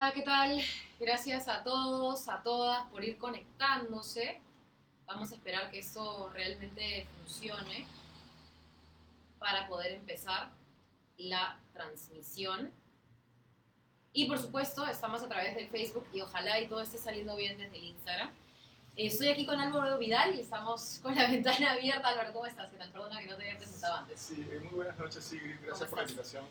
Hola, ¿qué tal? Gracias a todos, a todas por ir conectándose. Vamos a esperar que eso realmente funcione para poder empezar la transmisión. Y por supuesto, estamos a través del Facebook y ojalá y todo esté saliendo bien desde el Instagram. Estoy aquí con Álvaro Vidal y estamos con la ventana abierta. Álvaro, ¿cómo estás? ¿Qué tal? Perdona que no te había presentado antes. Sí, eh, muy buenas noches, Sigrid. Gracias por la invitación.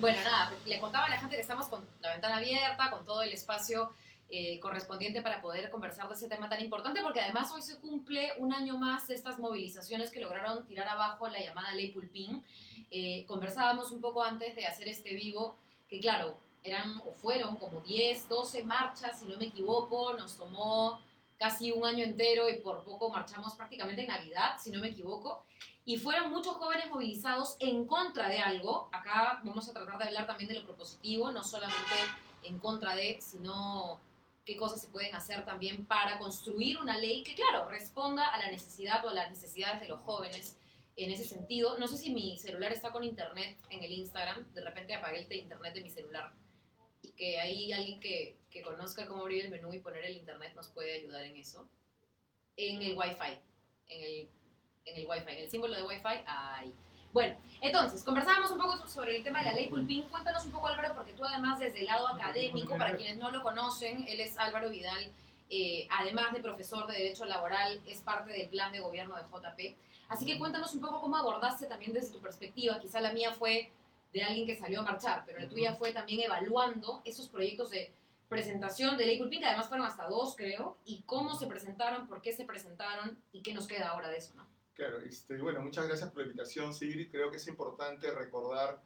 Bueno, nada, le contaba a la gente que estamos con la ventana abierta, con todo el espacio eh, correspondiente para poder conversar de ese tema tan importante, porque además hoy se cumple un año más de estas movilizaciones que lograron tirar abajo la llamada ley Pulpín. Eh, conversábamos un poco antes de hacer este vivo, que claro, eran o fueron como 10, 12 marchas, si no me equivoco, nos tomó casi un año entero y por poco marchamos prácticamente en Navidad, si no me equivoco y fueron muchos jóvenes movilizados en contra de algo. Acá vamos a tratar de hablar también de lo propositivo, no solamente en contra de, sino qué cosas se pueden hacer también para construir una ley que, claro, responda a la necesidad o a las necesidades de los jóvenes en ese sentido. No sé si mi celular está con internet en el Instagram, de repente apagué el internet de mi celular. Que hay alguien que, que conozca cómo abrir el menú y poner el internet nos puede ayudar en eso. En el Wi-Fi, en el en el Wi-Fi, en el símbolo de Wi-Fi, ahí. Bueno, entonces, conversábamos un poco sobre el tema de la ley Pulpín. Cuéntanos un poco, Álvaro, porque tú además desde el lado académico, para quienes no lo conocen, él es Álvaro Vidal, eh, además de profesor de Derecho Laboral, es parte del plan de gobierno de JP. Así que cuéntanos un poco cómo abordaste también desde tu perspectiva. Quizá la mía fue de alguien que salió a marchar, pero la tuya fue también evaluando esos proyectos de presentación de ley Pulpín, que además fueron hasta dos, creo, y cómo se presentaron, por qué se presentaron y qué nos queda ahora de eso, ¿no? Claro, este, bueno, muchas gracias por la invitación, Sigrid. Creo que es importante recordar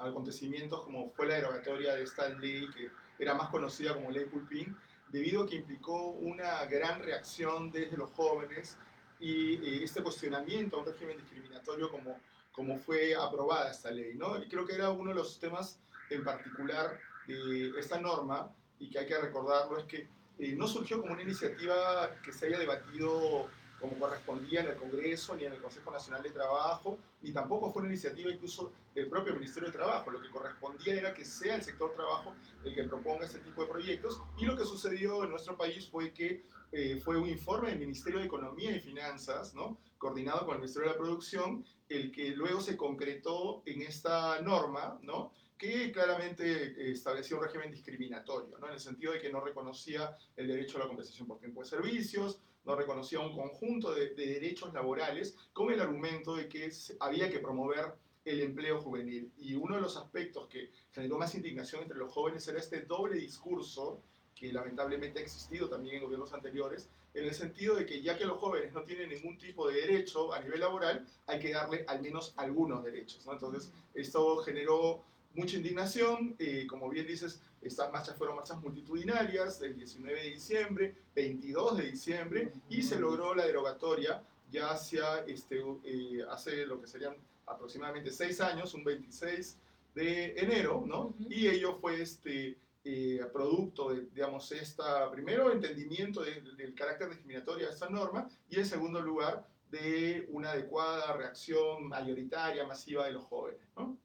acontecimientos como fue la derogatoria de esta ley que era más conocida como ley Pulpín, debido a que implicó una gran reacción desde los jóvenes y eh, este cuestionamiento a un régimen discriminatorio como, como fue aprobada esta ley. ¿no? Y creo que era uno de los temas en particular de esta norma y que hay que recordarlo es que eh, no surgió como una iniciativa que se haya debatido como correspondía en el Congreso ni en el Consejo Nacional de Trabajo, ni tampoco fue una iniciativa incluso del propio Ministerio de Trabajo. Lo que correspondía era que sea el sector trabajo el que proponga este tipo de proyectos y lo que sucedió en nuestro país fue que eh, fue un informe del Ministerio de Economía y Finanzas, ¿no? coordinado con el Ministerio de la Producción, el que luego se concretó en esta norma, ¿no? que claramente eh, establecía un régimen discriminatorio, ¿no? en el sentido de que no reconocía el derecho a la compensación por tiempo de servicios, no reconocía un conjunto de, derechos laborales con el argumento de que había que promover el empleo juvenil. Y uno de los aspectos que generó más indignación entre los jóvenes era este doble discurso que lamentablemente ha existido también en gobiernos anteriores, en el sentido de que ya que los jóvenes no tienen ningún tipo de derecho a nivel laboral, hay que darle al menos algunos derechos. Entonces, esto generó mucha indignación, eh, como bien dices, estas marchas fueron marchas multitudinarias del 19 de diciembre, 22 de diciembre, y se logró la derogatoria ya hacia, este, eh, hace lo que serían aproximadamente seis años, un 26 de enero, ¿no? Y ello fue este, eh, producto de, digamos, esta, primero, entendimiento del carácter discriminatorio de esta norma, y en segundo lugar, de una adecuada reacción mayoritaria, masiva de los jóvenes. ¿no?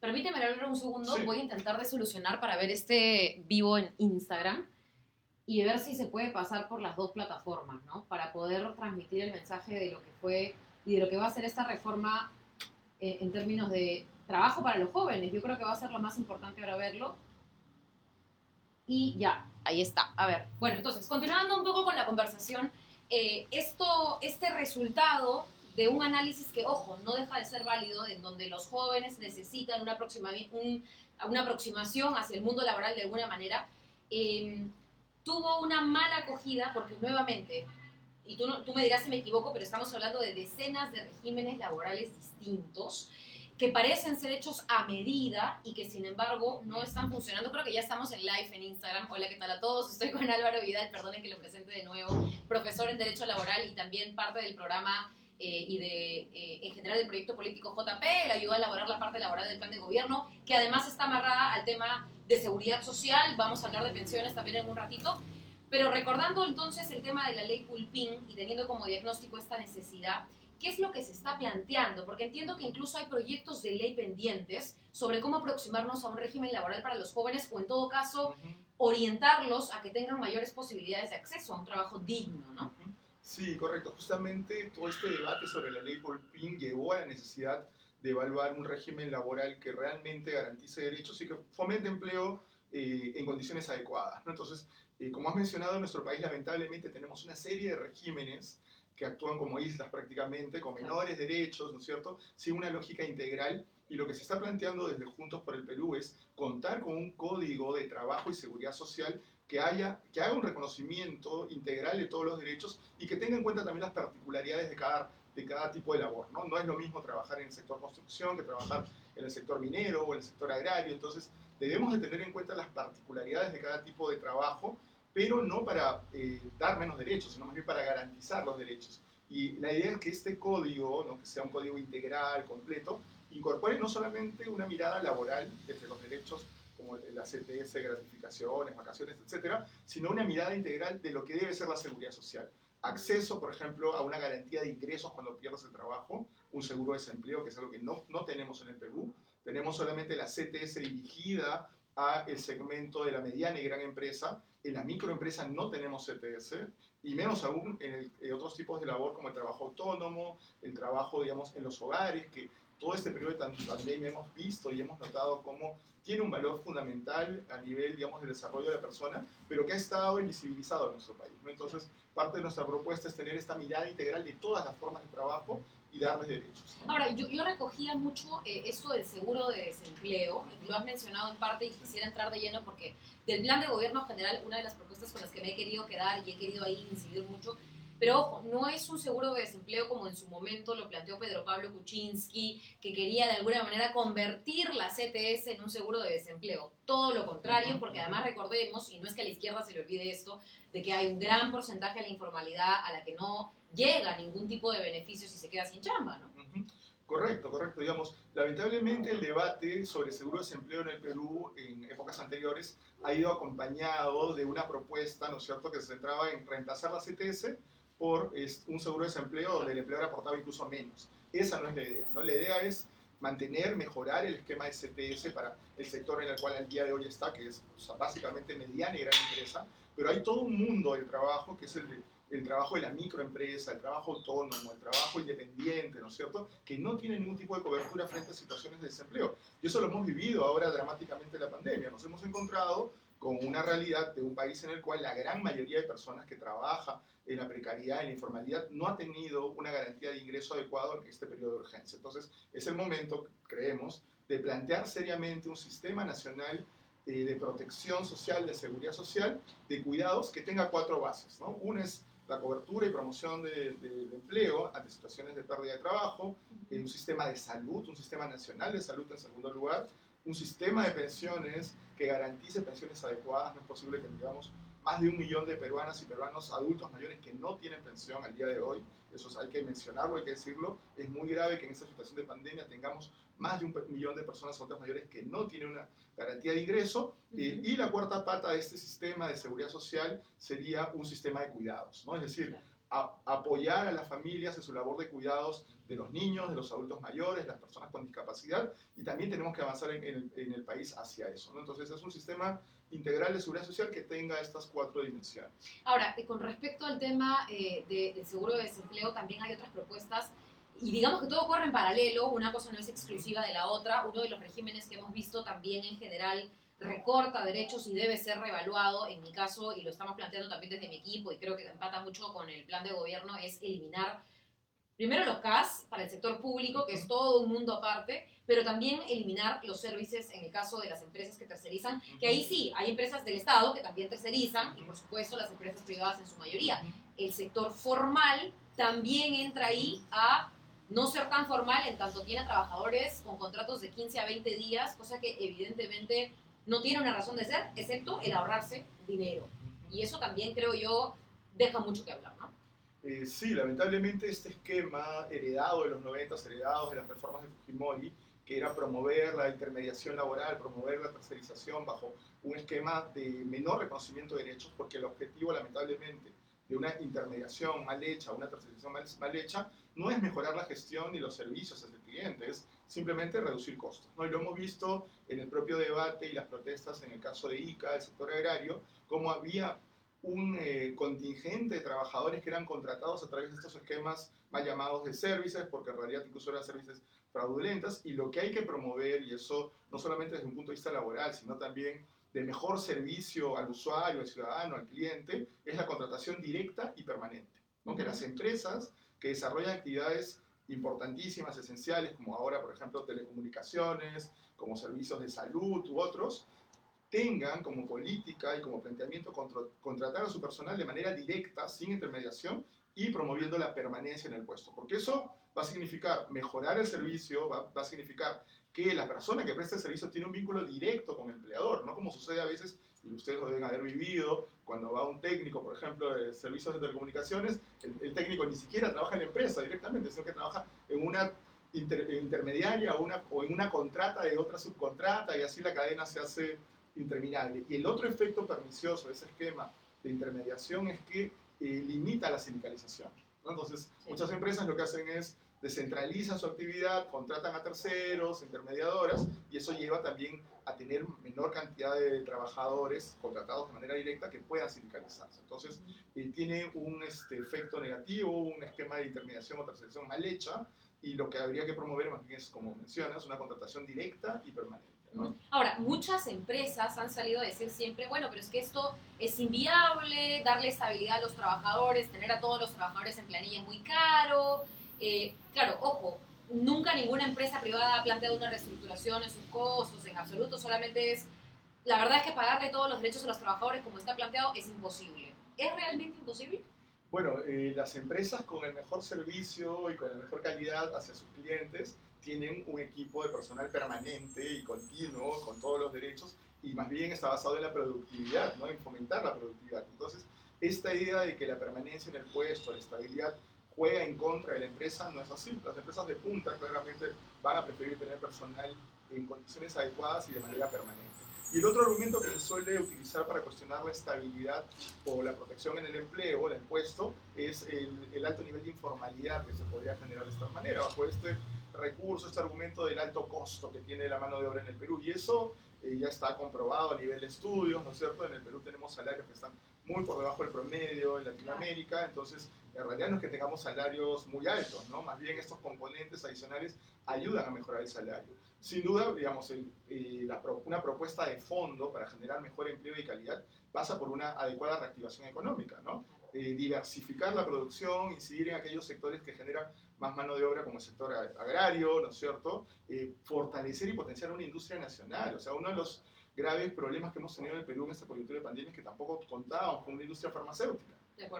Permíteme hablar un segundo, voy a intentar de solucionar para ver este vivo en Instagram y ver si se puede pasar por las dos plataformas, ¿no? Para poder transmitir el mensaje de lo que fue y de lo que va a ser esta reforma eh, en términos de trabajo para los jóvenes. Yo creo que va a ser lo más importante ahora verlo. Y ya, ahí está. A ver, bueno, entonces, continuando un poco con la conversación, eh, esto, este resultado de un análisis que, ojo, no deja de ser válido, en donde los jóvenes necesitan una, aproximación hacia el mundo laboral de alguna manera, em, tuvo una mala acogida porque nuevamente, y tú, tú me dirás si me equivoco, pero estamos hablando de decenas de regímenes laborales distintos que parecen ser hechos a medida y que sin embargo no están funcionando. Creo que ya estamos en live en Instagram. Hola, ¿qué tal a todos? Estoy con Álvaro Vidal, perdonen que lo presente de nuevo, profesor en Derecho Laboral y también parte del programa eh, y de, eh, en general del proyecto político JP, le ayuda a elaborar la parte laboral del plan de gobierno, que además está amarrada al tema de seguridad social. Vamos a hablar de pensiones también en un ratito. Pero recordando entonces el tema de la ley Pulpín y teniendo como diagnóstico esta necesidad, ¿qué es lo que se está planteando? Porque entiendo que incluso hay proyectos de ley pendientes sobre cómo aproximarnos a un régimen laboral para los jóvenes o en todo caso orientarlos a que tengan mayores posibilidades de acceso a un trabajo digno, ¿no? Sí, correcto. Justamente todo este debate sobre la ley Polpín llevó a la necesidad de evaluar un régimen laboral que realmente garantice derechos y que fomente empleo eh, en condiciones adecuadas. ¿no? Entonces, eh, como has mencionado, en nuestro país lamentablemente tenemos una serie de regímenes que actúan como islas prácticamente, con menores derechos, ¿no es cierto?, sin una lógica integral. Y lo que se está planteando desde Juntos por el Perú es contar con un código de trabajo y seguridad social que, haya, que haga un reconocimiento integral de todos los derechos y que tenga en cuenta también las particularidades de cada, de cada tipo de labor. ¿no? no es lo mismo trabajar en el sector construcción que trabajar en el sector minero o en el sector agrario. Entonces, debemos de tener en cuenta las particularidades de cada tipo de trabajo pero no para eh, dar menos derechos, sino más bien para garantizar los derechos. Y la idea es que este código, ¿no? que sea un código integral, completo, incorpore no solamente una mirada laboral desde los derechos como la CTS, gratificaciones, vacaciones, etcétera, sino una mirada integral de lo que debe ser la seguridad social. Acceso, por ejemplo, a una garantía de ingresos cuando pierdes el trabajo, un seguro de desempleo, que es algo que no, no tenemos en el Perú. Tenemos solamente la CTS dirigida a el segmento de la mediana y gran empresa, en la microempresa no tenemos CTS y menos aún en, otros tipos de labor como el trabajo autónomo, el trabajo, digamos, en los hogares, que todo este periodo de pandemia hemos visto y hemos notado cómo tiene un valor fundamental a nivel, digamos, del desarrollo de la persona, pero que ha estado invisibilizado en nuestro país. Entonces, parte de nuestra propuesta es tener esta mirada integral de todas las formas de trabajo y darles derechos. Ahora, yo, yo recogía mucho eh, esto del seguro de desempleo, lo has mencionado en parte y quisiera entrar de lleno porque del plan de gobierno general, una de las propuestas con las que me he querido quedar y he querido ahí incidir mucho, pero ojo, no es un seguro de desempleo como en su momento lo planteó Pedro Pablo Kuczynski, que quería de alguna manera convertir la CTS en un seguro de desempleo. Todo lo contrario, porque además recordemos, y no es que a la izquierda se le olvide esto, de que hay un gran porcentaje de la informalidad a la que no llega ningún tipo de beneficio si se queda sin chamba, ¿no? Correcto, correcto. Digamos, lamentablemente el debate sobre seguro de desempleo en el Perú en épocas anteriores ha ido acompañado de una propuesta, ¿no es cierto?, que se centraba en reemplazar la CTS por un seguro de desempleo donde el empleador aportaba incluso menos. Esa no es la idea, ¿no? La idea es mantener, mejorar el esquema de CTS para el sector en el cual el día de hoy está, que es básicamente mediana y gran empresa, pero hay todo un mundo de trabajo que es el el trabajo de la microempresa, el trabajo autónomo, el trabajo independiente, ¿no es cierto?, que no tiene ningún tipo de cobertura frente a situaciones de desempleo. Y eso lo hemos vivido ahora dramáticamente en la pandemia. Nos hemos encontrado con una realidad de un país en el cual la gran mayoría de personas que trabaja en la precariedad, en la informalidad, no ha tenido una garantía de ingreso adecuado en este periodo de urgencia. Entonces, es el momento, creemos, de plantear seriamente un sistema nacional eh, de protección social, de seguridad social, de cuidados que tenga cuatro bases. ¿no? Una es la cobertura y promoción del de, empleo ante situaciones de pérdida de trabajo, un sistema de salud, un sistema nacional de salud en segundo lugar, un sistema de pensiones que garantice pensiones adecuadas. No es posible que tengamos más de un millón de peruanas y peruanos adultos mayores que no tienen pensión al día de hoy. Eso hay que mencionarlo, hay que decirlo. Es muy grave que en esta situación de pandemia tengamos más de un millón de personas adultas mayores que no tienen una garantía de ingreso. Eh, y la cuarta pata de este sistema de seguridad social sería un sistema de cuidados, ¿no? Es decir, apoyar a las familias en su labor de cuidados de los niños, de los adultos mayores, las personas con discapacidad, y también tenemos que avanzar en, el, en el, país hacia eso. ¿no? Entonces es un sistema integral de seguridad social que tenga estas cuatro dimensiones. Ahora, con respecto al tema eh, del seguro de desempleo, también hay otras propuestas y digamos que todo corre en paralelo, una cosa no es exclusiva de la otra, uno de los regímenes que hemos visto también en general recorta derechos y debe ser reevaluado, en mi caso, y lo estamos planteando también desde mi equipo, y creo que empata mucho con el plan de gobierno, es eliminar primero los CAS para el sector público, que es todo un mundo aparte, pero también eliminar los servicios en el caso de las empresas que tercerizan, que ahí sí, hay empresas del Estado que también tercerizan, y por supuesto las empresas privadas en su mayoría. El sector formal también entra ahí a no ser tan formal en tanto tiene trabajadores con contratos de 15 a 20 días, cosa que evidentemente no tiene una razón de ser, excepto el ahorrarse dinero. Y eso también creo yo deja mucho que hablar, ¿no? Eh, sí, lamentablemente este esquema heredado de los 90, heredados de las reformas de Fujimori, que era promover la intermediación laboral, promover la tercerización bajo un esquema de menor reconocimiento de derechos, porque el objetivo lamentablemente de una intermediación mal hecha, una tercerización mal, mal, hecha, no es mejorar la gestión ni los servicios hacia el cliente, es simplemente reducir costos. ¿no? Y lo hemos visto en el propio debate y las protestas en el caso de ICA, el sector agrario, como había un eh, contingente de trabajadores que eran contratados a través de estos esquemas mal llamados de services, porque en realidad incluso eran servicios fraudulentas, y lo que hay que promover, y eso no solamente desde un punto de vista laboral, sino también de mejor servicio al usuario, al ciudadano, al cliente, es la contratación directa y permanente. aunque las empresas que desarrollan actividades importantísimas, esenciales, como ahora, por ejemplo, telecomunicaciones, como servicios de salud u otros, tengan como política y como planteamiento contratar a su personal de manera directa, sin intermediación y promoviendo la permanencia en el puesto. Porque eso va a significar mejorar el servicio, va, a significar que la persona que presta el servicio tiene un vínculo directo con el empleador, no como sucede a veces, y ustedes lo deben haber vivido, cuando va un técnico, por ejemplo, de servicios de telecomunicaciones, el, técnico ni siquiera trabaja en la empresa directamente, sino que trabaja en una intermediaria o, una, o en una contrata de otra subcontrata y así la cadena se hace interminable. Y el otro efecto pernicioso de ese esquema de intermediación es que eh, limita la sindicalización. Entonces, muchas empresas lo que hacen es descentralizan su actividad, contratan a terceros, intermediadoras, y eso lleva también a tener menor cantidad de trabajadores contratados de manera directa que puedan sindicalizarse. Entonces, eh, tiene un este, efecto negativo, un esquema de intermediación o tercerización mal hecha, y lo que habría que promover más bien es, como mencionas, una contratación directa y permanente. Ahora, muchas empresas han salido a decir siempre, bueno, pero es que esto es inviable, darle estabilidad a los trabajadores, tener a todos los trabajadores en planilla es muy caro. Eh, claro, ojo, nunca ninguna empresa privada ha planteado una reestructuración en sus costos, en absoluto, solamente es, la verdad es que pagarle todos los derechos a los trabajadores como está planteado es imposible. ¿Es realmente imposible? Bueno, eh, las empresas con el mejor servicio y con la mejor calidad hacia sus clientes tienen un equipo de personal permanente y continuo con todos los derechos y más bien está basado en la productividad, ¿no? en fomentar la productividad. Entonces, esta idea de que la permanencia en el puesto, la estabilidad, juega en contra de la empresa no es así. Las empresas de punta claramente van a preferir tener personal en condiciones adecuadas y de manera permanente. Y el otro argumento que se suele utilizar para cuestionar la estabilidad o la protección en el empleo, el puesto, es el, el alto nivel de informalidad que se podría generar de esta manera. Bajo este recurso, este argumento del alto costo que tiene la mano de obra en el Perú. Y eso eh, ya está comprobado a nivel de estudios, ¿no es cierto? En el Perú tenemos salarios que están muy por debajo del promedio en Latinoamérica, entonces en realidad no es que tengamos salarios muy altos, ¿no? Más bien estos componentes adicionales ayudan a mejorar el salario. Sin duda, digamos, el, eh, la, una propuesta de fondo para generar mejor empleo y calidad pasa por una adecuada reactivación económica, ¿no? Eh, diversificar la producción, incidir en aquellos sectores que generan más mano de obra como el sector agrario, ¿no es cierto? Eh, fortalecer y potenciar una industria nacional. O sea, uno de los graves problemas que hemos tenido en el Perú en esta coyuntura de pandemia es que tampoco contábamos con una industria farmacéutica.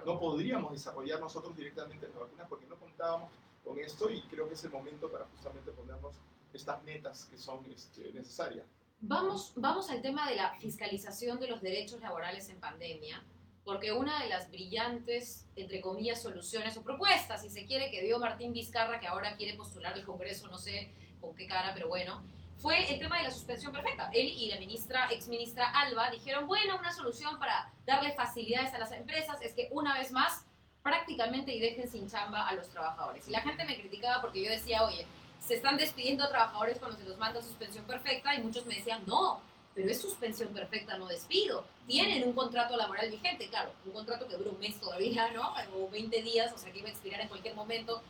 No podríamos desarrollar nosotros directamente las vacunas porque no contábamos con esto y creo que es el momento para justamente ponernos estas metas que son este, necesarias. Vamos, vamos al tema de la fiscalización de los derechos laborales en pandemia porque una de las brillantes, entre comillas, soluciones o propuestas, si se quiere, que dio Martín Vizcarra, que ahora quiere postular el Congreso, no sé con qué cara, pero bueno, fue el tema de la suspensión perfecta. Él y la ministra, ex ministra Alba, dijeron, bueno, una solución para darle facilidades a las empresas es que una vez más prácticamente y dejen sin chamba a los trabajadores. Y la gente me criticaba porque yo decía, oye, se están despidiendo trabajadores cuando se los manda suspensión perfecta y muchos me decían, no, pero es suspensión perfecta, no despido. Tienen un contrato laboral vigente, claro, un contrato que dura un mes todavía, ¿no? O 20 días, o sea que iba a expirar en cualquier momento.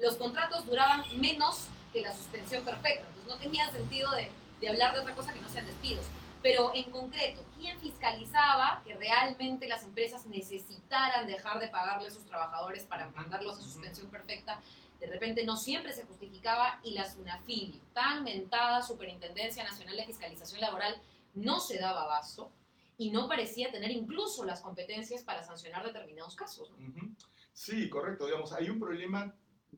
Los contratos duraban menos que la suspensión perfecta, entonces no tenía sentido de, de hablar de otra cosa que no sean despidos. Pero en concreto, ¿quién fiscalizaba que realmente las empresas necesitaran dejar de pagarle a sus trabajadores para mandarlos a suspensión perfecta? de repente no siempre se justificaba y la SUNAFIL, tan mentada Superintendencia Nacional de Fiscalización Laboral, no se daba abasto y no parecía tener incluso las competencias para sancionar determinados casos. Sí, correcto. Digamos, hay un problema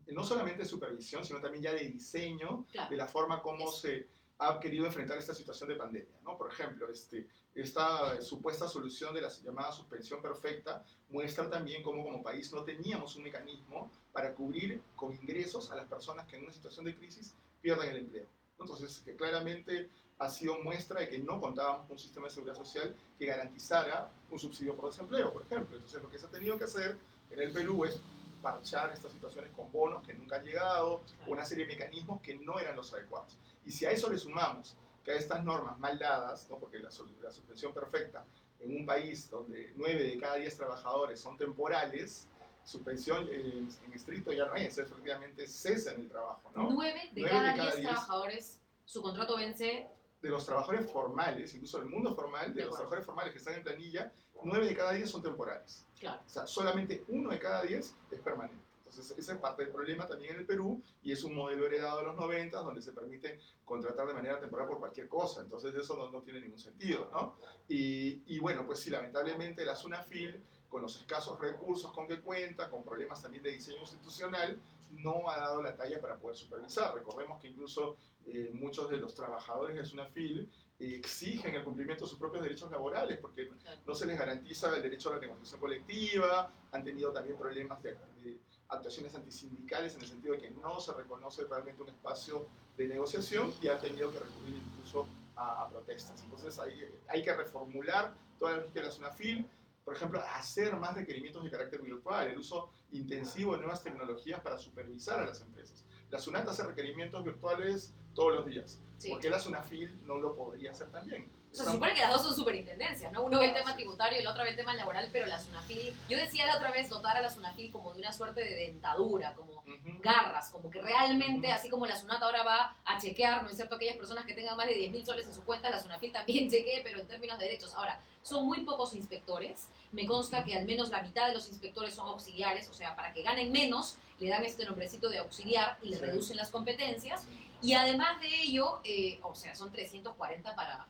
no solamente de supervisión, sino también ya de diseño, de la forma como se ha querido enfrentar esta situación de pandemia. ¿no? Por ejemplo, este, esta supuesta solución de la llamada suspensión perfecta muestra también cómo como país no teníamos un mecanismo para cubrir con ingresos a las personas que en una situación de crisis pierden el empleo. Entonces, que claramente ha sido muestra de que no contábamos con un sistema de seguridad social que garantizara un subsidio por desempleo, por ejemplo. Entonces, lo que se ha tenido que hacer en el Perú es parchar estas situaciones con bonos que nunca han llegado, una serie de mecanismos que no eran los adecuados. Y si a eso le sumamos que a estas normas mal dadas, ¿no? porque la, la suspensión perfecta en un país donde 9 de cada 10 trabajadores son temporales, suspensión en, en estricto ya no es, efectivamente cesa en el trabajo. ¿no? 9 de, cada, 10 trabajadores, su contrato vence. De los trabajadores formales, incluso del mundo formal, de, de los trabajadores formales que están en planilla, 9 de cada 10 son temporales. Claro. O sea, solamente uno de cada 10 es permanente. Entonces, ese es parte del problema también en el Perú y es un modelo heredado de los 90 donde se permite contratar de manera temporal por cualquier cosa. Entonces, eso no, no tiene ningún sentido, ¿no? Y, y, bueno, pues sí, lamentablemente la SUNAFIL, con los escasos recursos con que cuenta, con problemas también de diseño institucional, no ha dado la talla para poder supervisar. Recordemos que incluso eh, muchos de los trabajadores de SUNAFIL exigen el cumplimiento de sus propios derechos laborales porque no se les garantiza el derecho a la negociación colectiva, han tenido también problemas de, de actuaciones antisindicales en el sentido de que no se reconoce realmente un espacio de negociación y han tenido que recurrir incluso a, protestas. Entonces hay, hay, que reformular toda la lógica de la SUNAFIL, por ejemplo, hacer más requerimientos de carácter virtual, el uso intensivo de nuevas tecnologías para supervisar a las empresas. La SUNAT hace requerimientos virtuales todos los días. Sí. ¿Por qué la SUNAFIL no lo podría hacer también? O sea, se supone que las dos son superintendencias, ¿no? Uno ve el tema tributario y el otro ve el tema laboral, pero la SUNAFIL, yo decía la otra vez dotar a la SUNAFIL como de una suerte de dentadura, como uh -huh. garras, como que realmente, uh -huh. así como la SUNAT ahora va a chequear, ¿no es cierto?, aquellas personas que tengan más de 10 mil soles en su cuenta, la SUNAFIL también chequee, pero en términos de derechos. Ahora, son muy pocos inspectores, me consta que al menos la mitad de los inspectores son auxiliares, o sea, para que ganen menos, le dan este nombrecito de auxiliar y le sí. reducen las competencias. Y además de ello, eh, o sea, son 340 para,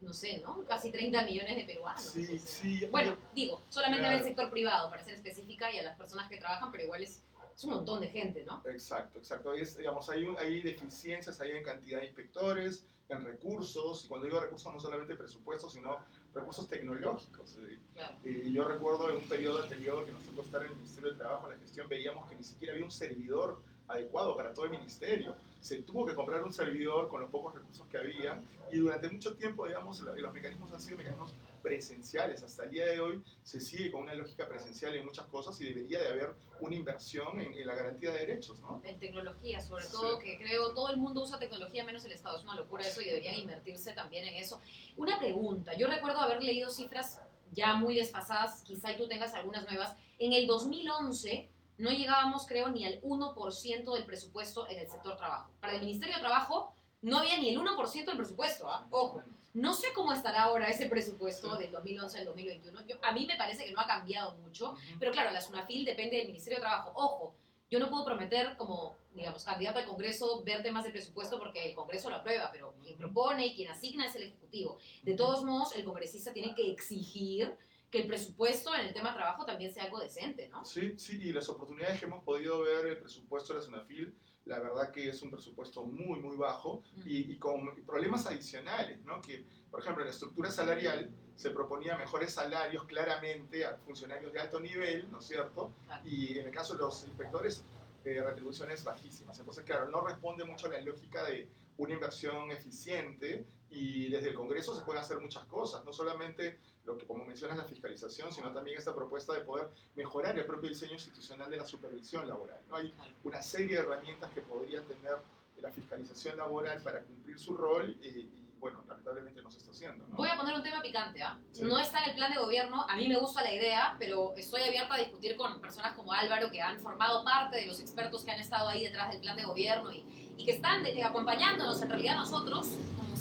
no sé, ¿no? Casi 30 millones de peruanos. Sí, o sea, sí. Bueno, digo, solamente claro. en el sector privado, para ser específica, y a las personas que trabajan, pero igual es, es un montón de gente, ¿no? Exacto, exacto. Ahí es, digamos, hay, hay deficiencias, hay en cantidad de inspectores, en recursos, y cuando digo recursos no solamente presupuestos, sino recursos tecnológicos. Claro. Eh, yo recuerdo en un periodo anterior que nos tocó estar en el Ministerio de Trabajo, en la gestión, veíamos que ni siquiera había un servidor adecuado para todo el ministerio. Se tuvo que comprar un servidor con los pocos recursos que había y durante mucho tiempo, digamos, los mecanismos han sido mecanismos presenciales. Hasta el día de hoy se sigue con una lógica presencial en muchas cosas y debería de haber una inversión en, en la garantía de derechos, ¿no? En tecnología, sobre todo, sí. que creo todo el mundo usa tecnología menos el Estado. Es una locura eso y deberían invertirse también en eso. Una pregunta, yo recuerdo haber leído cifras ya muy desfasadas, quizá tú tengas algunas nuevas. En el 2011 no llegábamos, creo, ni al 1% del presupuesto en el sector trabajo. Para el Ministerio de Trabajo no había ni el 1% del presupuesto, ¿ah? Ojo. No sé cómo estará ahora ese presupuesto del 2011 al 2021. Yo, a mí me parece que no ha cambiado mucho, pero claro, la SUNAFIL depende del Ministerio de Trabajo. Ojo, yo no puedo prometer como, digamos, candidato al Congreso ver temas de presupuesto porque el Congreso lo aprueba, pero quien propone y quien asigna es el Ejecutivo. De todos modos, el congresista tiene que exigir que el presupuesto en el tema trabajo también sea algo decente, ¿no? Sí, sí, y las oportunidades que hemos podido ver el presupuesto de la SUNAFIL, la verdad que es un presupuesto muy, muy bajo mm. y, y, con problemas adicionales, ¿no? Que, por ejemplo, en la estructura salarial se proponía mejores salarios claramente a funcionarios de alto nivel, ¿no es cierto? Claro. Y en el caso de los inspectores, eh, retribuciones bajísimas. Entonces, claro, no responde mucho a la lógica de una inversión eficiente y desde el Congreso se pueden hacer muchas cosas, no solamente lo que como mencionas la fiscalización, sino también esta propuesta de poder mejorar el propio diseño institucional de la supervisión laboral. ¿no? Hay una serie de herramientas que podría tener la fiscalización laboral para cumplir su rol y, y bueno, lamentablemente no se está haciendo. ¿no? Voy a poner un tema picante. ¿eh? Sí. No está en el plan de gobierno, a mí me gusta la idea, pero estoy abierta a discutir con personas como Álvaro que han formado parte de los expertos que han estado ahí detrás del plan de gobierno y, y que están de, acompañándonos en realidad nosotros,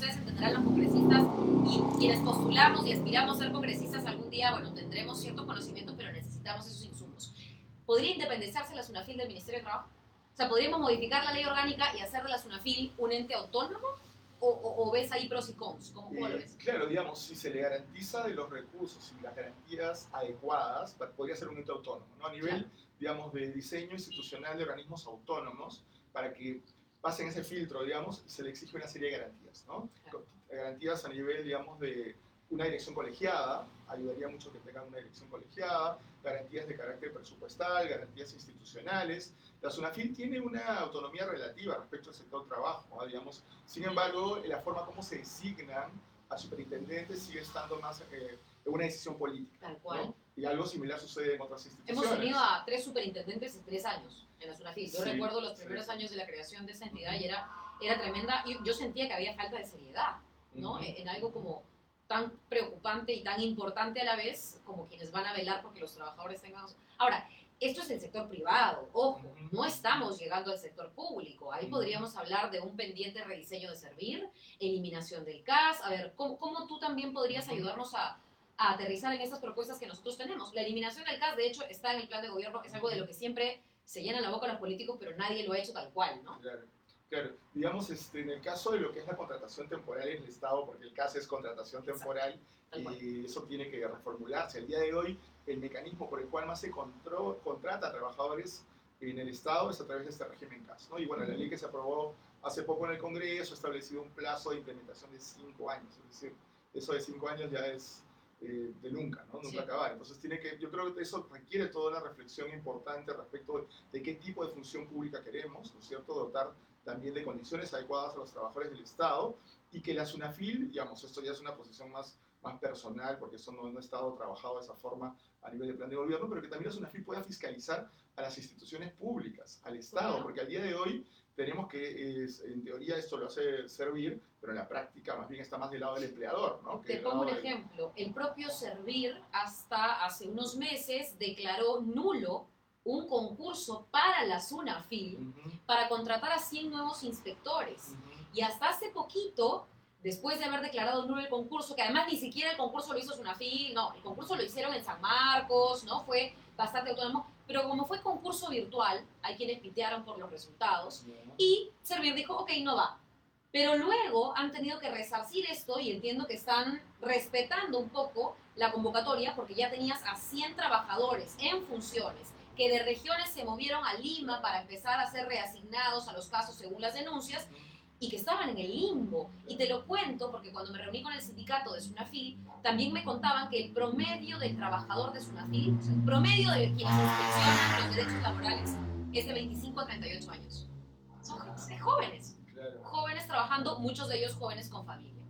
ustedes entenderán los congresistas y quienes postulamos y aspiramos a ser congresistas algún día, bueno, tendremos ciertos conocimientos, pero necesitamos esos insumos. ¿Podría independizarse la SUNAFIL del Ministerio de Trabajo? O sea, ¿podríamos modificar la ley orgánica y hacer de la SUNAFIL un ente autónomo? O, o, o, ves ahí pros y cons? ¿Cómo, cómo eh, lo ves? Claro, digamos, si se le garantiza de los recursos y las garantías adecuadas, podría ser un ente autónomo, ¿no? A nivel, claro. digamos, de diseño institucional de organismos autónomos, para que pasen ese filtro, digamos, se le exige una serie de garantías, ¿no? Garantías a nivel, digamos, de una dirección colegiada, ayudaría mucho que tengan una dirección colegiada, garantías de carácter presupuestal, garantías institucionales. La SUNAFIL tiene una autonomía relativa respecto al sector trabajo, digamos. Sin embargo, la forma como se designan a superintendentes sigue estando más eh, una decisión política. Tal cual. Y algo similar sucede en otras instituciones. Hemos tenido a tres superintendentes en tres años en la SUNAFIL. Yo recuerdo los primeros años de la creación de esa entidad y era, era tremenda. Y yo sentía que había falta de seriedad, ¿no? en algo como tan preocupante y tan importante a la vez como quienes van a velar porque los trabajadores tengan... Ahora, esto es el sector privado, ojo, no estamos llegando al sector público. Ahí podríamos hablar de un pendiente rediseño de servir, eliminación del CAS. A ver, ¿cómo, cómo tú también podrías ayudarnos a, a, aterrizar en esas propuestas que nosotros tenemos? La eliminación del CAS, de hecho, está en el plan de gobierno, es algo de lo que siempre se llena la boca los políticos, pero nadie lo ha hecho tal cual, ¿no? Claro. Claro, digamos, este, en el caso de lo que es la contratación temporal en el Estado, porque el caso es contratación temporal, y eso tiene que reformularse. El día de hoy, el mecanismo por el cual más se contrata a trabajadores en el Estado es a través de este régimen CAS. ¿no? Y bueno, la ley que se aprobó hace poco en el Congreso ha establecido un plazo de implementación de cinco años. Es decir, eso de cinco años ya es eh, de nunca, ¿no? Nunca acabar. Entonces tiene que, yo creo que eso requiere toda una reflexión importante respecto de qué tipo de función pública queremos, ¿no es cierto? Dotar también de condiciones adecuadas a los trabajadores del Estado y que la SUNAFIL, digamos, esto ya es una posición más, más personal porque eso no, no ha estado trabajado de esa forma a nivel de plan de gobierno, pero que también la SUNAFIL pueda fiscalizar a las instituciones públicas, al Estado, porque al día de hoy tenemos que, en teoría, esto lo hace servir, pero en la práctica más bien está más del lado del empleador. ¿no? Te pongo un ejemplo. El propio Servir hasta hace unos meses declaró nulo un concurso para la SUNAFIL para contratar a 100 nuevos inspectores. Y hasta hace poquito, después de haber declarado nulo el concurso, que además ni siquiera el concurso lo hizo SUNAFIL, no, el concurso lo hicieron en San Marcos, ¿no? Fue bastante autónomo, pero como fue concurso virtual, hay quienes pitearon por los resultados, y Servir dijo, ok, no va. Pero luego han tenido que resarcir esto y entiendo que están respetando un poco la convocatoria porque ya tenías a 100 trabajadores en funciones que de regiones se movieron a Lima para empezar a ser reasignados a los casos según las denuncias y que estaban en el limbo. Y te lo cuento porque cuando me reuní con el sindicato de Sunafil, también me contaban que el promedio del trabajador de Sunafil, el promedio de quienes inspeccionan los derechos laborales, es de 25 a 38 años. Son jóvenes, jóvenes trabajando, muchos de ellos jóvenes con familia.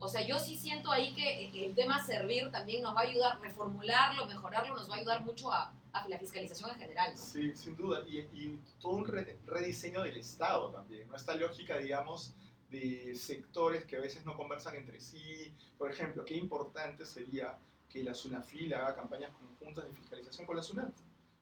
O sea, yo sí siento ahí que el tema servir también nos va a ayudar, reformularlo, mejorarlo, nos va a ayudar mucho a, la fiscalización en general. Sí, sin duda. Y, todo un rediseño del Estado también, ¿no? Esta lógica, digamos, de sectores que a veces no conversan entre sí. Por ejemplo, qué importante sería que la SUNAFIL haga campañas conjuntas de fiscalización con la SUNAT.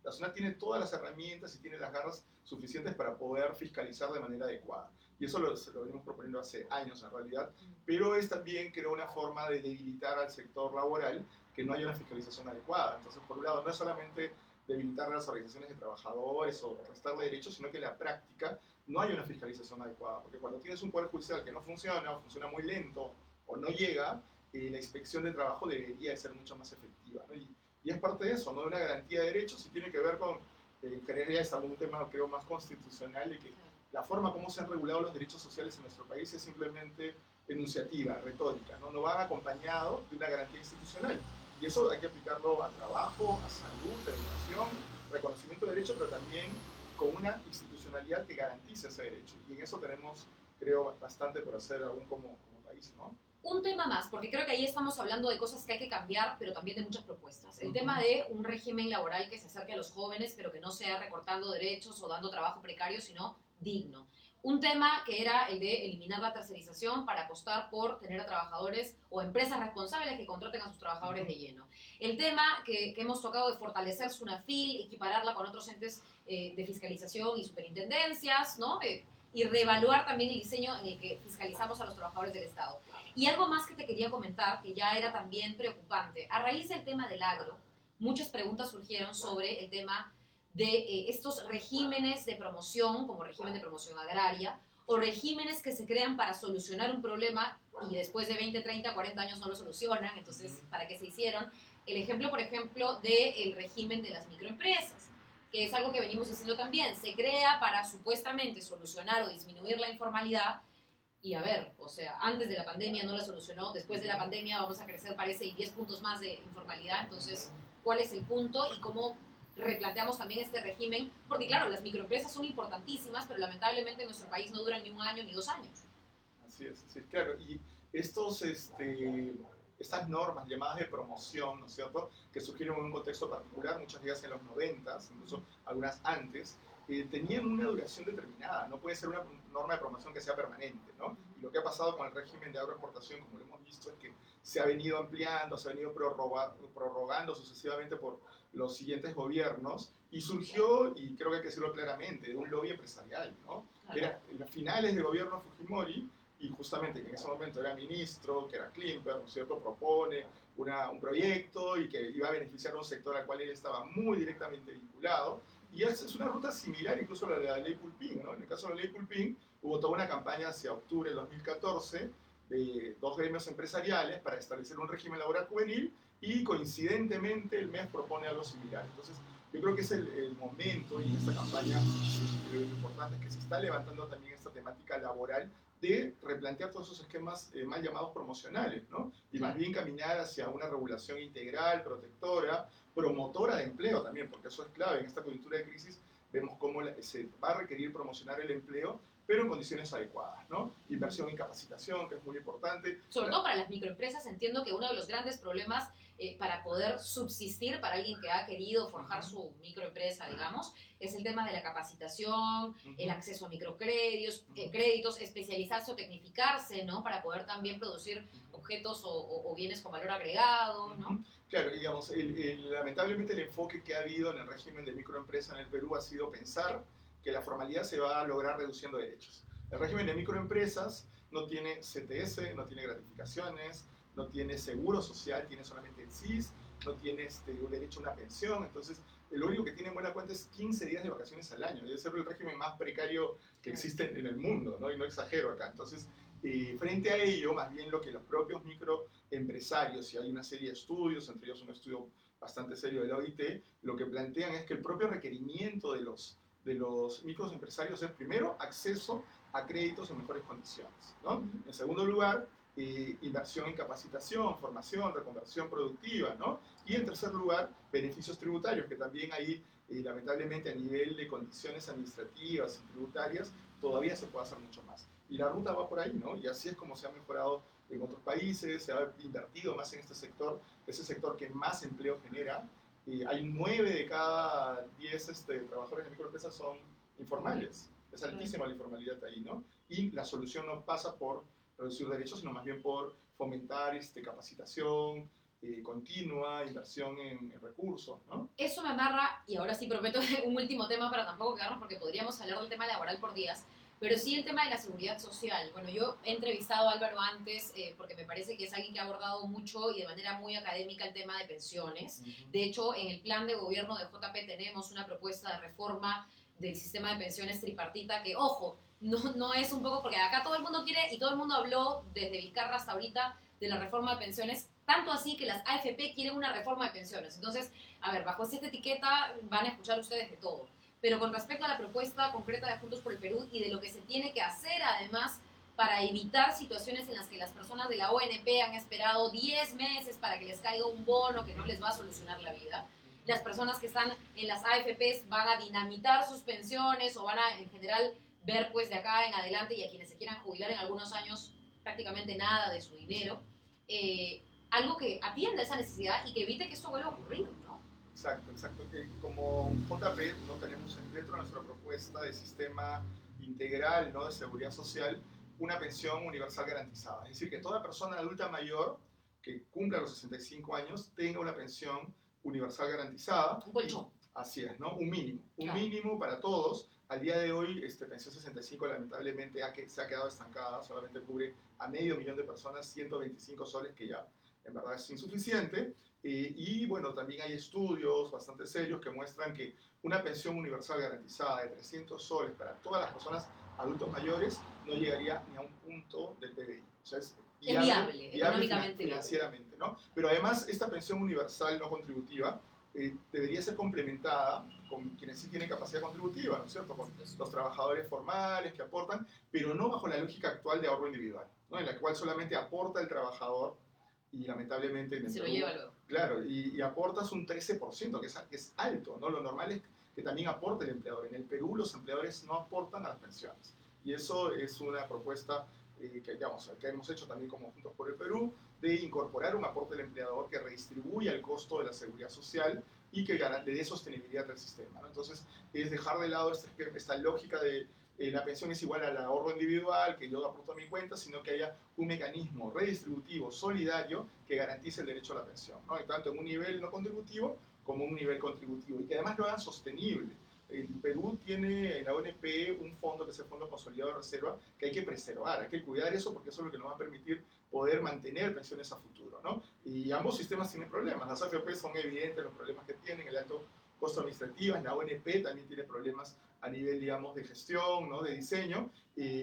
La SUNAT tiene todas las herramientas y tiene las garras suficientes para poder fiscalizar de manera adecuada. Y eso lo, lo venimos proponiendo hace años en realidad, pero es también, creo, una forma de debilitar al sector laboral que no haya una fiscalización adecuada. Entonces, por un lado, no es solamente debilitar las organizaciones de trabajadores o restarle derechos, sino que en la práctica no hay una fiscalización adecuada, porque cuando tienes un poder judicial que no funciona o funciona muy lento o no llega, eh, la inspección de trabajo debería ser mucho más efectiva. Y, es parte de eso, no de una garantía de derechos y tiene que ver con, eh, querer ya es un tema creo más constitucional y que la forma como se han regulado los derechos sociales en nuestro país es simplemente enunciativa, retórica, no, no van acompañado de una garantía institucional. Y eso hay que aplicarlo a trabajo, a salud, a educación, reconocimiento de derechos, pero también con una institucionalidad que garantice ese derecho. Y en eso tenemos, creo, bastante por hacer aún como, como país, ¿no? Un tema más, porque creo que ahí estamos hablando de cosas que hay que cambiar, pero también de muchas propuestas. El tema de un régimen laboral que se acerque a los jóvenes, pero que no sea recortando derechos o dando trabajo precario, sino digno. Un tema que era el de eliminar la tercerización para apostar por tener a trabajadores o empresas responsables que contraten a sus trabajadores de lleno. El tema que, hemos tocado de fortalecer SUNAFIL, equipararla con otros entes eh, de fiscalización y superintendencias, ¿no? Eh, y reevaluar también el diseño en el que fiscalizamos a los trabajadores del Estado. Y algo más que te quería comentar, que ya era también preocupante. A raíz del tema del agro, muchas preguntas surgieron sobre el tema de eh, estos regímenes de promoción, como régimen de promoción agraria, o regímenes que se crean para solucionar un problema y después de 20, 30, 40 años no lo solucionan, entonces, ¿para qué se hicieron? El ejemplo, por ejemplo, del régimen de las microempresas, que es algo que venimos diciendo también, se crea para supuestamente solucionar o disminuir la informalidad y a ver, o sea, antes de la pandemia no la solucionó, después de la pandemia vamos a crecer, parece, y 10 puntos más de informalidad. Entonces, ¿cuál es el punto y cómo replanteamos también este régimen? Porque claro, las microempresas son importantísimas, pero lamentablemente en nuestro país no duran ni un año ni dos años. Así es, es claro. Y estos, este, estas normas llamadas de promoción, ¿no es cierto?, que surgieron en un contexto particular, muchas de ellas en los 90, incluso algunas antes, eh, tenían una duración determinada, no puede ser una norma de promoción que sea permanente, ¿no? Lo que ha pasado con el régimen de agroexportación, como lo hemos visto, es que se ha venido ampliando, se ha venido prorrogando sucesivamente por los siguientes gobiernos y surgió, y creo que hay que decirlo claramente, de un lobby empresarial, ¿no? Era en los finales del gobierno Fujimori, y justamente que en ese momento era ministro, que era Klimper, ¿no es cierto?, propone una, un proyecto y que iba a beneficiar a un sector al cual él estaba muy directamente vinculado. Y es, es una ruta similar incluso a la de la ley Pulpín, ¿no? En el caso de la ley Pulpín hubo toda una campaña hacia octubre de 2014 de dos gremios empresariales para establecer un régimen laboral juvenil y coincidentemente el MES propone algo similar. Entonces, yo creo que es el, el momento y esta campaña lo importante es que se está levantando también esta temática laboral de replantear todos esos esquemas eh, mal llamados promocionales, ¿no? Y más bien caminar hacia una regulación integral, protectora, promotora de empleo también, porque eso es clave. En esta coyuntura de crisis vemos cómo se va a requerir promocionar el empleo, pero en condiciones adecuadas, ¿no? Inversión en capacitación, que es muy importante. Sobre todo para las microempresas, entiendo que uno de los grandes problemas eh, para poder subsistir para alguien que ha querido forjar su microempresa, digamos, es el tema de la capacitación, el acceso a microcréditos, eh, créditos, especializarse o tecnificarse, ¿no? Para poder también producir objetos o, bienes con valor agregado, ¿no? Claro, digamos, lamentablemente el enfoque que ha habido en el régimen de microempresa en el Perú ha sido pensar que la formalidad se va a lograr reduciendo derechos. El régimen de microempresas no tiene CTS, no tiene gratificaciones, no tiene seguro social, tiene solamente el CIS, no tiene este, un derecho a una pensión, entonces lo único que tiene en buena cuenta es 15 días de vacaciones al año, debe ser el régimen más precario que existe en el mundo, ¿no? y no exagero acá. Entonces, eh, frente a ello, más bien lo que los propios microempresarios, y hay una serie de estudios, entre ellos un estudio bastante serio de la OIT, lo que plantean es que el propio requerimiento de los, de los microempresarios es primero acceso a créditos en mejores condiciones. ¿no? En segundo lugar, eh, inversión en capacitación, formación, reconversión productiva, ¿no? Y en tercer lugar, beneficios tributarios, que también ahí, eh, lamentablemente, a nivel de condiciones administrativas y tributarias, todavía se puede hacer mucho más. Y la ruta va por ahí, ¿no? Y así es como se ha mejorado en otros países, se ha invertido más en este sector, ese sector que más empleo genera. Y hay nueve de cada diez este, trabajadores de microempresas son informales. Es altísima la informalidad ahí, ¿no? Y la solución no pasa por reducir derechos, sino más bien por fomentar este, capacitación eh, continua, inversión en, recursos. ¿no? Eso me amarra, y ahora sí prometo un último tema para tampoco quedarnos, porque podríamos hablar del tema laboral por días, pero sí el tema de la seguridad social. Bueno, yo he entrevistado a Álvaro antes eh, porque me parece que es alguien que ha abordado mucho y de manera muy académica el tema de pensiones. De hecho, en el plan de gobierno de JP tenemos una propuesta de reforma del sistema de pensiones tripartita que, ojo, no, no es un poco, porque acá todo el mundo quiere y todo el mundo habló desde Vizcarra hasta ahorita de la reforma de pensiones, tanto así que las AFP quieren una reforma de pensiones. Entonces, a ver, bajo esta etiqueta van a escuchar ustedes de todo. Pero con respecto a la propuesta concreta de Juntos por el Perú y de lo que se tiene que hacer además para evitar situaciones en las que las personas de la ONP han esperado 10 meses para que les caiga un bono que no les va a solucionar la vida. Las personas que están en las AFPs van a dinamitar sus pensiones o van a, en general, ver pues de acá en adelante y a quienes se quieran jubilar en algunos años prácticamente nada de su dinero, eh, algo que atienda esa necesidad y que evite que esto vuelva a ocurrir. Exacto, exacto. Que como JP no tenemos dentro de nuestra propuesta de sistema integral ¿no? de seguridad social una pensión universal garantizada. Es decir, que toda persona adulta mayor que cumpla los 65 años tenga una pensión universal garantizada. Un colchón. Así es, ¿no? Un mínimo. Un mínimo para todos al día de hoy, este, Pensión 65 lamentablemente ha que, se ha quedado estancada, solamente cubre a medio millón de personas, 125 soles, que ya en verdad es insuficiente. Eh, y bueno, también hay estudios bastante serios que muestran que una pensión universal garantizada de 300 soles para todas las personas adultos mayores no llegaría ni a un punto del PBI. O sea, es viable, económicamente financieramente, ¿no? Pero además, esta pensión universal no contributiva eh, debería ser complementada con quienes sí tienen capacidad contributiva, ¿no es cierto? Con los trabajadores formales que aportan, pero no bajo la lógica actual de ahorro individual, ¿no? En la cual solamente aporta el trabajador y lamentablemente... En el Se lo lleva luego. Claro, y, aportas un 13%, que es, que es alto, ¿no? Lo normal es que también aporte el empleador. En el Perú los empleadores no aportan a las pensiones. Y eso es una propuesta eh, que, digamos, que hemos hecho también como Juntos por el Perú, de incorporar un aporte del empleador que redistribuya el costo de la seguridad social y que le dé sostenibilidad al sistema. Entonces, es dejar de lado esta, esta lógica de eh, la pensión es igual al ahorro individual, que yo aporto a mi cuenta, sino que haya un mecanismo redistributivo, solidario, que garantice el derecho a la pensión, ¿no? tanto en un nivel no contributivo como en un nivel contributivo, y que además lo hagan sostenible. El Perú tiene en la ONP un fondo que es el Fondo Consolidado de Reserva que hay que preservar, hay que cuidar eso porque eso es lo que nos va a permitir poder mantener pensiones a futuro. ¿no? Y ambos sistemas tienen problemas. Las AFP son evidentes los problemas que tienen, el alto costo administrativo, la ONP también tiene problemas a nivel, digamos, de gestión, ¿no? de diseño,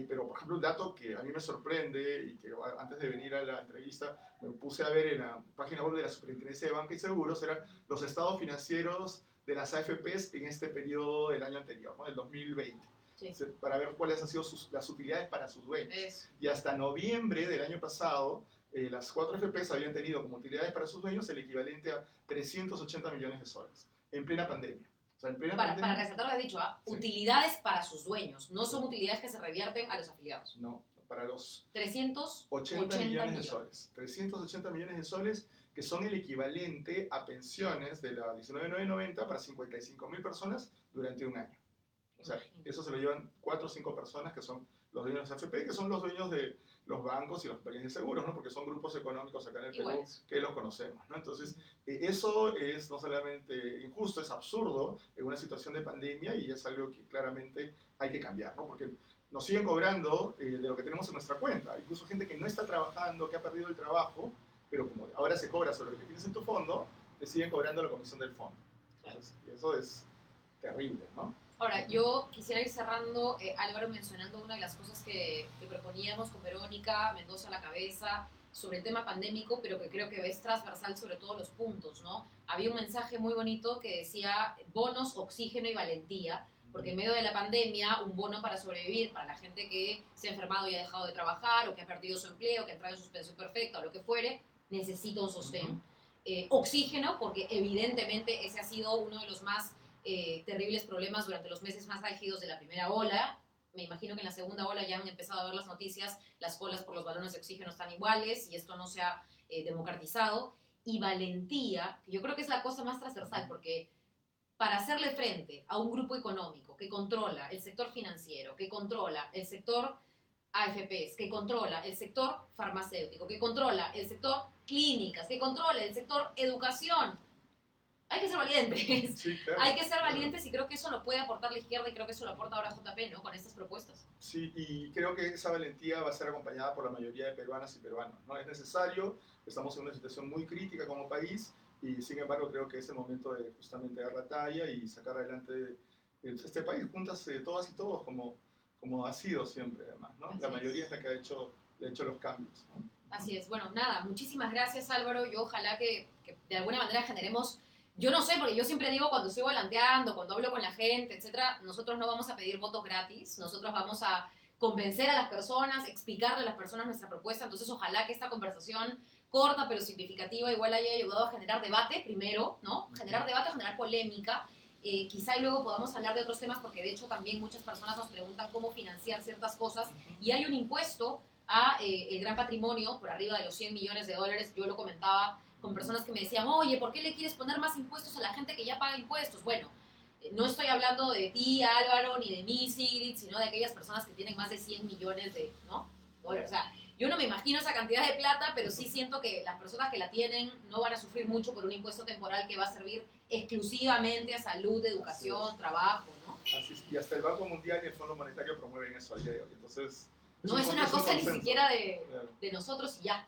pero por ejemplo un dato que a mí me sorprende y que antes de venir a la entrevista me puse a ver en la página web de la Superintendencia de Banca y Seguros, eran los estados financieros de las AFPs en este periodo del año anterior, ¿no? del 2020. Para ver cuáles han sido sus, las utilidades para sus dueños. Y hasta noviembre del año pasado, eh, las cuatro AFPs habían tenido como utilidades para sus dueños el equivalente a 380 millones de soles, en plena pandemia para, para, resaltar lo que has dicho, ¿ah? utilidades para sus dueños, no son utilidades que se revierten a los afiliados. No, para los 380 millones, de soles. 380 millones de soles que son el equivalente a pensiones de la 19.990 para 55 mil personas durante un año. O sea, eso se lo llevan 4 o 5 personas que son los dueños de AFP, que son los dueños de los bancos y los compañías de seguros, ¿no? porque son grupos económicos acá en el Perú que los conocemos. ¿no? Entonces, eh, eso es no solamente injusto, es absurdo en una situación de pandemia y es algo que claramente hay que cambiar, ¿no? porque nos siguen cobrando eh, de lo que tenemos en nuestra cuenta. Incluso gente que no está trabajando, que ha perdido el trabajo, pero como ahora se cobra sobre lo que tienes en tu fondo, te siguen cobrando la comisión del fondo. y eso es terrible, ¿no? Ahora, yo quisiera ir cerrando, eh, Álvaro, mencionando una de las cosas que, proponíamos con Verónica Mendoza a la cabeza sobre el tema pandémico, pero que creo que es transversal sobre todos los puntos, ¿no? Había un mensaje muy bonito que decía bonos, oxígeno y valentía, porque en medio de la pandemia, un bono para sobrevivir para la gente que se ha enfermado y ha dejado de trabajar, o que ha perdido su empleo, que ha entrado en suspensión perfecta, o lo que fuere, necesita un sostén. Eh, oxígeno, porque evidentemente ese ha sido uno de los más eh, terribles problemas durante los meses más álgidos de la primera ola. Me imagino que en la segunda ola ya han empezado a ver las noticias, las colas por los balones de oxígeno están iguales y esto no se ha eh, democratizado. Y valentía, yo creo que es la cosa más transversal, porque para hacerle frente a un grupo económico que controla el sector financiero, que controla el sector AFPs, que controla el sector farmacéutico, que controla el sector clínicas, que controla el sector educación, hay que ser valientes. Hay que ser valientes y creo que eso lo puede aportar la izquierda y creo que eso lo aporta ahora JP, ¿no? Con estas propuestas. Sí, y creo que esa valentía va a ser acompañada por la mayoría de peruanas y peruanos, ¿no? Es necesario, estamos en una situación muy crítica como país y sin embargo creo que es el momento de justamente dar la talla y sacar adelante este país juntas todas y todos como, como ha sido siempre además, ¿no? la mayoría es la que ha hecho, ha hecho los cambios. Así es. Bueno, nada, muchísimas gracias Álvaro. Yo ojalá que, que de alguna manera generemos yo no sé, porque yo siempre digo cuando estoy volanteando, cuando hablo con la gente, etcétera, nosotros no vamos a pedir votos gratis, nosotros vamos a convencer a las personas, explicarle a las personas nuestra propuesta. Entonces, ojalá que esta conversación corta pero significativa igual haya ayudado a generar debate primero, ¿no? Generar debate, generar polémica. Eh, quizá luego podamos hablar de otros temas porque de hecho también muchas personas nos preguntan cómo financiar ciertas cosas y hay un impuesto a eh, el gran patrimonio por arriba de los 100 millones de dólares. Yo lo comentaba con personas que me decían, oye, ¿por qué le quieres poner más impuestos a la gente que ya paga impuestos? Bueno, eh, no estoy hablando de ti, Álvaro, ni de mí, Sigrid, sino de aquellas personas que tienen más de 100 millones de ¿no? dólares. O sea, yo no me imagino esa cantidad de plata, pero sí siento que las personas que la tienen no van a sufrir mucho por un impuesto temporal que va a servir exclusivamente a salud, educación, trabajo, ¿no? Así es. Y hasta el Banco Mundial y el Fondo Monetario promueven eso al día de hoy. Entonces... No es, una cosa ni siquiera de, de nosotros y ya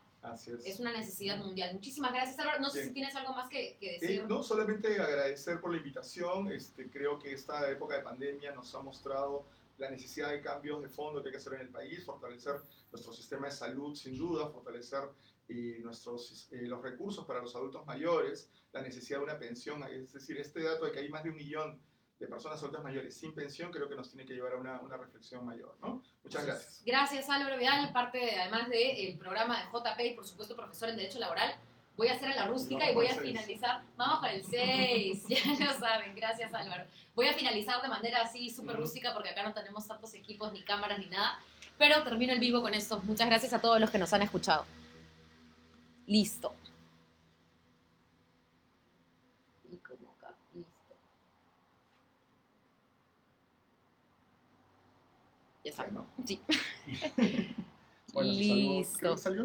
es. una necesidad mundial. Muchísimas gracias, Álvaro. No sé si tienes algo más que, que decir. Eh, no, solamente agradecer por la invitación. Este, creo que esta época de pandemia nos ha mostrado la necesidad de cambios de fondo que hay que hacer en el país, fortalecer nuestro sistema de salud, sin duda, fortalecer eh, nuestros, eh, los recursos para los adultos mayores, la necesidad de una pensión, es decir, este dato de que hay más de un millón de personas adultas mayores sin pensión creo que nos tiene que llevar a una, una reflexión mayor, ¿no? Muchas gracias. Gracias Álvaro Vidal, parte de, además del programa de JP y por supuesto profesor en Derecho Laboral. Voy a hacer a la rústica y voy a finalizar. Vamos con el 6, ya lo saben. Gracias Álvaro. Voy a finalizar de manera así súper rústica porque acá no tenemos tantos equipos, ni cámaras, ni nada. Pero termino el vivo con esto. Muchas gracias a todos los que nos han escuchado. Listo. Y como acá, listo. ¿No? Sí. Bueno, Listo. salvo- ¿qué salió?